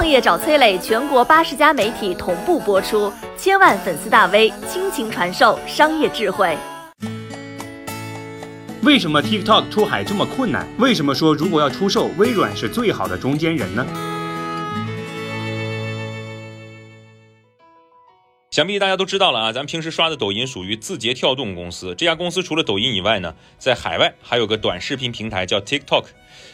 创业找崔磊，全国八十家媒体同步播出，千万粉丝大 V 倾情传授商业智慧。为什么 TikTok 出海这么困难？为什么说如果要出售，微软是最好的中间人呢？想必大家都知道了啊，咱们平时刷的抖音属于字节跳动公司。这家公司除了抖音以外呢，在海外还有个短视频平台叫 TikTok。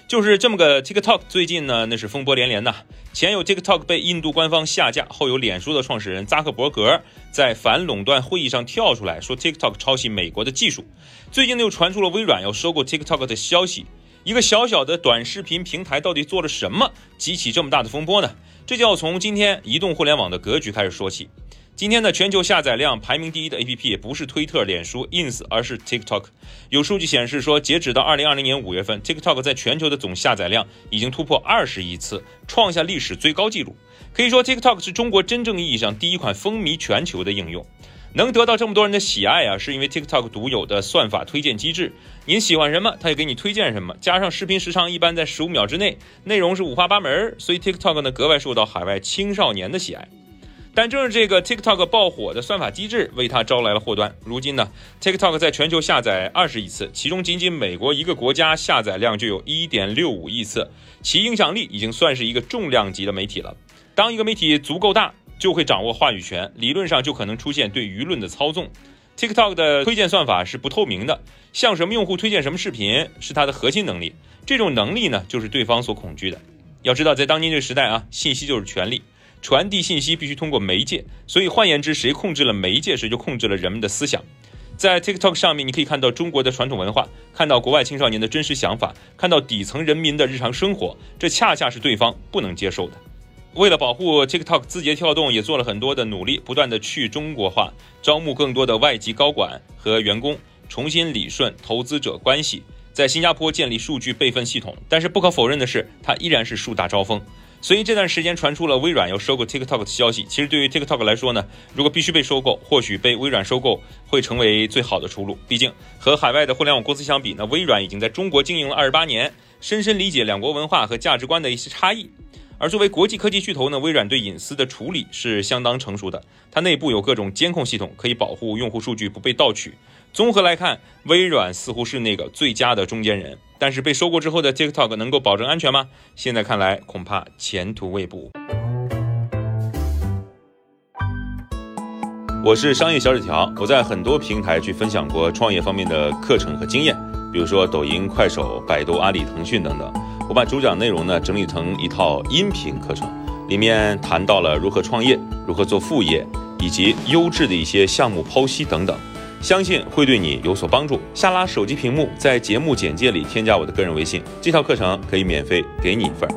就是这么个 TikTok，最近呢那是风波连连呐。前有 TikTok 被印度官方下架，后有脸书的创始人扎克伯格在反垄断会议上跳出来说 TikTok 抄袭美国的技术。最近呢又传出了微软要收购 TikTok 的消息。一个小小的短视频平台到底做了什么，激起这么大的风波呢？这就要从今天移动互联网的格局开始说起。今天的全球下载量排名第一的 APP 不是推特、脸书、Ins，而是 TikTok。有数据显示说，截止到二零二零年五月份，TikTok 在全球的总下载量已经突破二十亿次，创下历史最高纪录。可以说，TikTok 是中国真正意义上第一款风靡全球的应用。能得到这么多人的喜爱啊，是因为 TikTok 独有的算法推荐机制。您喜欢什么，它就给你推荐什么。加上视频时长一般在十五秒之内，内容是五花八门，所以 TikTok 呢格外受到海外青少年的喜爱。但正是这个 TikTok 爆火的算法机制，为它招来了祸端。如今呢，TikTok 在全球下载二十亿次，其中仅仅美国一个国家下载量就有一点六五亿次，其影响力已经算是一个重量级的媒体了。当一个媒体足够大，就会掌握话语权，理论上就可能出现对舆论的操纵。TikTok 的推荐算法是不透明的，向什么用户推荐什么视频是它的核心能力。这种能力呢，就是对方所恐惧的。要知道，在当今这个时代啊，信息就是权力。传递信息必须通过媒介，所以换言之，谁控制了媒介，谁就控制了人们的思想。在 TikTok 上面，你可以看到中国的传统文化，看到国外青少年的真实想法，看到底层人民的日常生活，这恰恰是对方不能接受的。为了保护 TikTok，字节跳动也做了很多的努力，不断的去中国化，招募更多的外籍高管和员工，重新理顺投资者关系，在新加坡建立数据备份系统。但是不可否认的是，它依然是树大招风。所以这段时间传出了微软要收购 TikTok 的消息。其实对于 TikTok 来说呢，如果必须被收购，或许被微软收购会成为最好的出路。毕竟和海外的互联网公司相比那，微软已经在中国经营了二十八年，深深理解两国文化和价值观的一些差异。而作为国际科技巨头呢，微软对隐私的处理是相当成熟的，它内部有各种监控系统，可以保护用户数据不被盗取。综合来看，微软似乎是那个最佳的中间人。但是被收购之后的 TikTok 能够保证安全吗？现在看来恐怕前途未卜。我是商业小纸条，我在很多平台去分享过创业方面的课程和经验，比如说抖音、快手、百度、阿里、腾讯等等。我把主讲内容呢整理成一套音频课程，里面谈到了如何创业、如何做副业，以及优质的一些项目剖析等等。相信会对你有所帮助。下拉手机屏幕，在节目简介里添加我的个人微信，这套课程可以免费给你一份。